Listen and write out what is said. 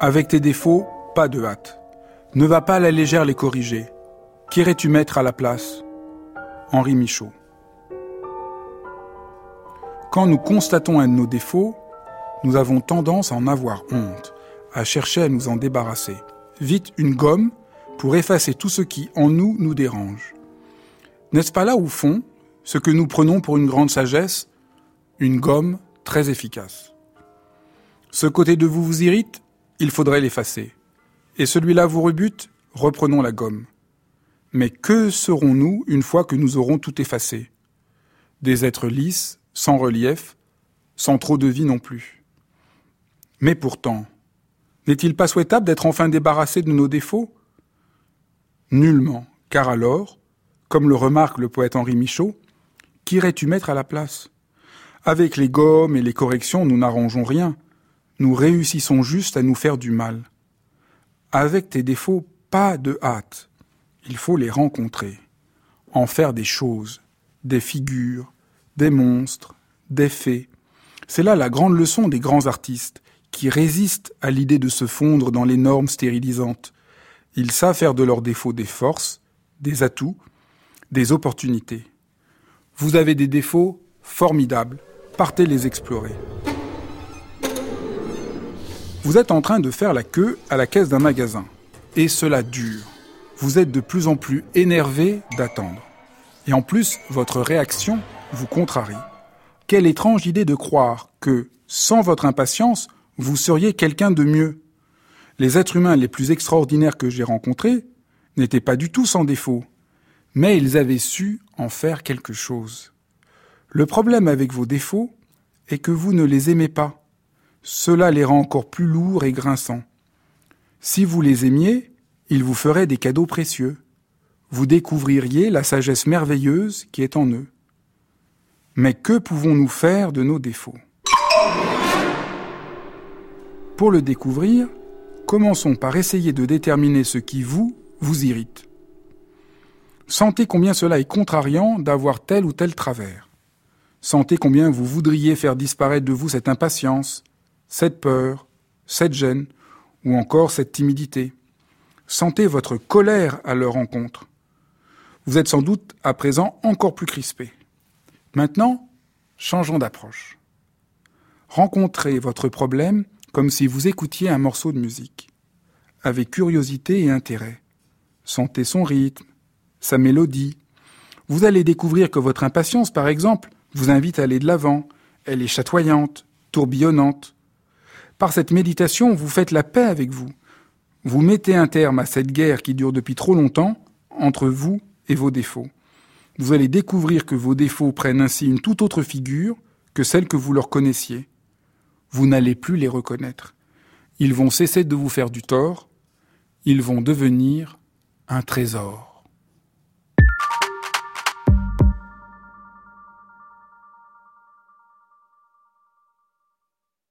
Avec tes défauts, pas de hâte. Ne va pas à la légère les corriger. Qu'irais-tu mettre à la place? Henri Michaud. Quand nous constatons un de nos défauts, nous avons tendance à en avoir honte, à chercher à nous en débarrasser. Vite une gomme pour effacer tout ce qui en nous nous dérange. N'est-ce pas là au fond ce que nous prenons pour une grande sagesse? Une gomme très efficace. Ce côté de vous vous irrite? Il faudrait l'effacer. Et celui-là vous rebute Reprenons la gomme. Mais que serons-nous une fois que nous aurons tout effacé? Des êtres lisses, sans relief, sans trop de vie non plus. Mais pourtant, n'est-il pas souhaitable d'être enfin débarrassé de nos défauts? Nullement, car alors, comme le remarque le poète Henri Michaud, qu'irais-tu mettre à la place? Avec les gommes et les corrections, nous n'arrangeons rien. Nous réussissons juste à nous faire du mal. Avec tes défauts, pas de hâte. Il faut les rencontrer, en faire des choses, des figures, des monstres, des fées. C'est là la grande leçon des grands artistes, qui résistent à l'idée de se fondre dans les normes stérilisantes. Ils savent faire de leurs défauts des forces, des atouts, des opportunités. Vous avez des défauts formidables, partez les explorer. Vous êtes en train de faire la queue à la caisse d'un magasin, et cela dure. Vous êtes de plus en plus énervé d'attendre. Et en plus, votre réaction vous contrarie. Quelle étrange idée de croire que, sans votre impatience, vous seriez quelqu'un de mieux. Les êtres humains les plus extraordinaires que j'ai rencontrés n'étaient pas du tout sans défaut, mais ils avaient su en faire quelque chose. Le problème avec vos défauts est que vous ne les aimez pas. Cela les rend encore plus lourds et grinçants. Si vous les aimiez, ils vous feraient des cadeaux précieux. Vous découvririez la sagesse merveilleuse qui est en eux. Mais que pouvons-nous faire de nos défauts? Pour le découvrir, commençons par essayer de déterminer ce qui vous, vous irrite. Sentez combien cela est contrariant d'avoir tel ou tel travers. Sentez combien vous voudriez faire disparaître de vous cette impatience, cette peur, cette gêne, ou encore cette timidité. Sentez votre colère à leur rencontre. Vous êtes sans doute à présent encore plus crispé. Maintenant, changeons d'approche. Rencontrez votre problème comme si vous écoutiez un morceau de musique, avec curiosité et intérêt. Sentez son rythme, sa mélodie. Vous allez découvrir que votre impatience, par exemple, vous invite à aller de l'avant. Elle est chatoyante, tourbillonnante. Par cette méditation, vous faites la paix avec vous. Vous mettez un terme à cette guerre qui dure depuis trop longtemps entre vous et vos défauts vous allez découvrir que vos défauts prennent ainsi une toute autre figure que celle que vous leur connaissiez. Vous n'allez plus les reconnaître. Ils vont cesser de vous faire du tort, ils vont devenir un trésor.